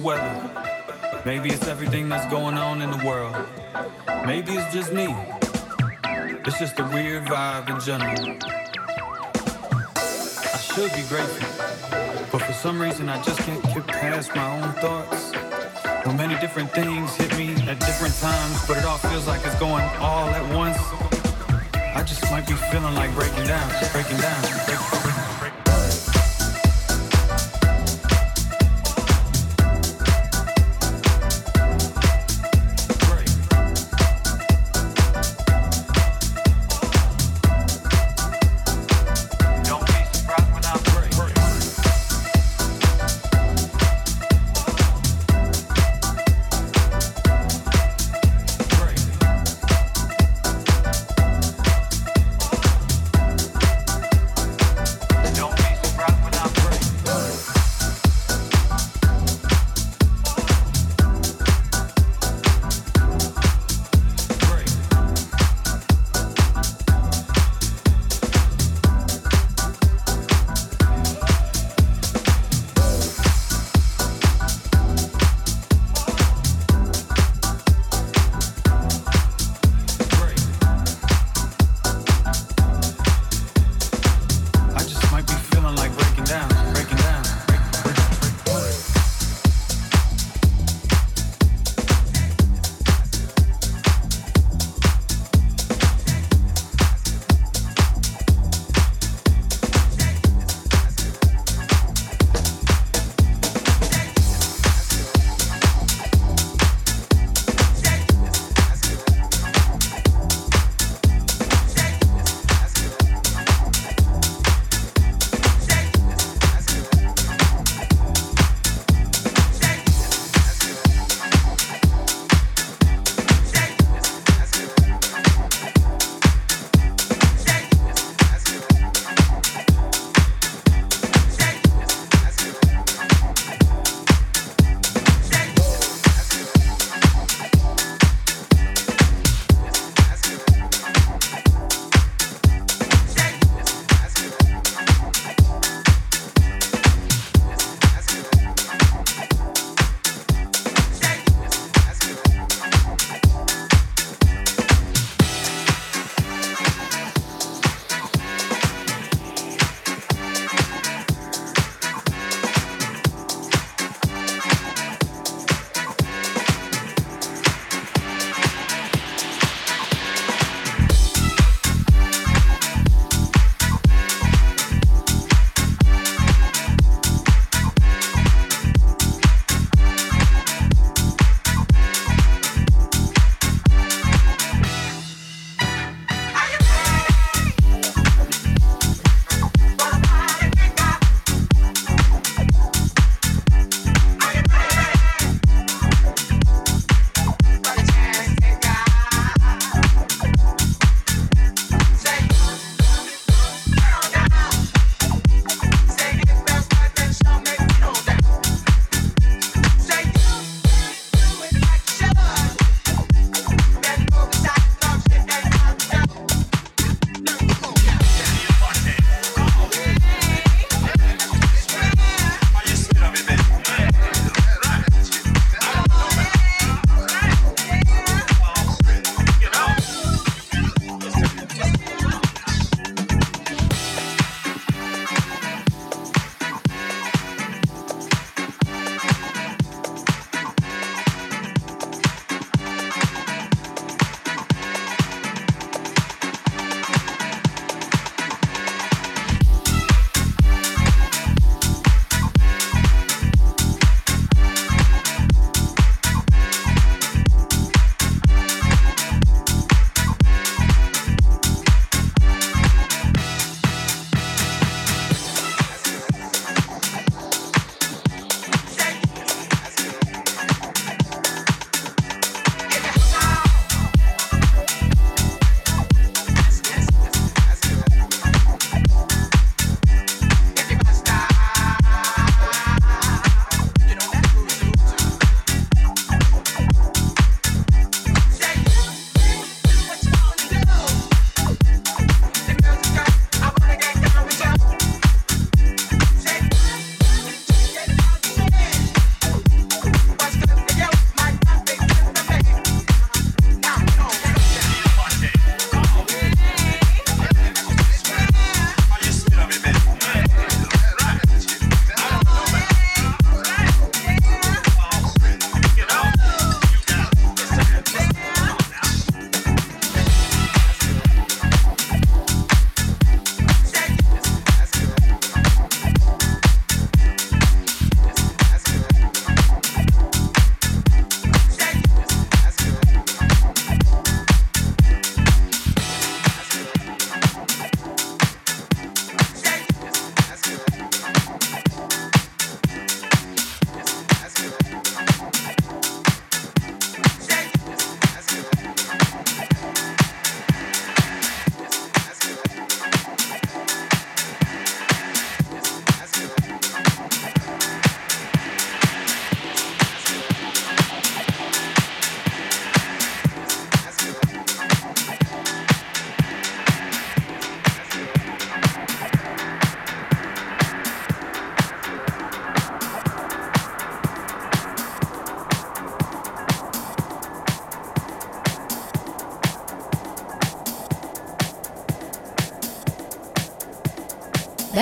Weather. Maybe it's everything that's going on in the world. Maybe it's just me. It's just a weird vibe in general. I should be grateful, but for some reason I just can't get past my own thoughts. Well, many different things hit me at different times, but it all feels like it's going all at once. I just might be feeling like breaking down, breaking down, breaking down.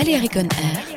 Balearic on Air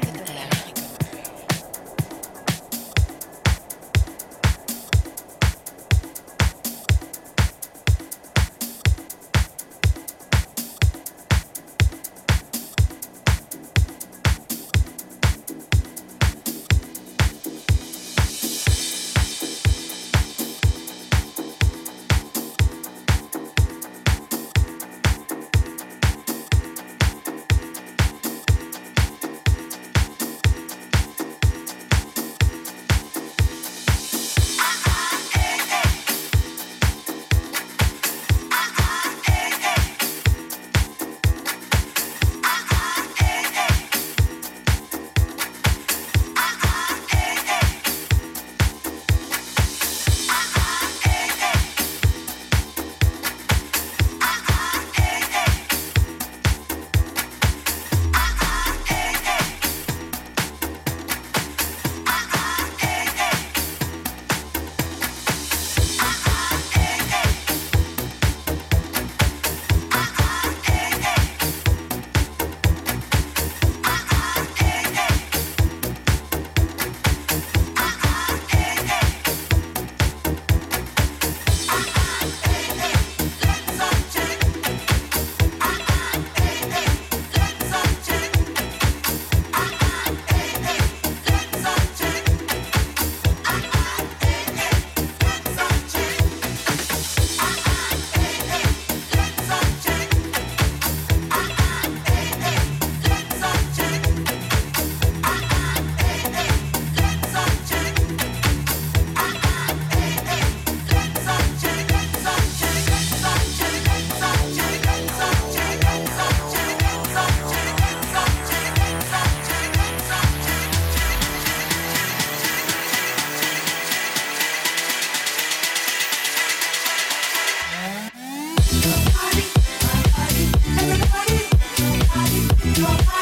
your eyes.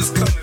Just coming,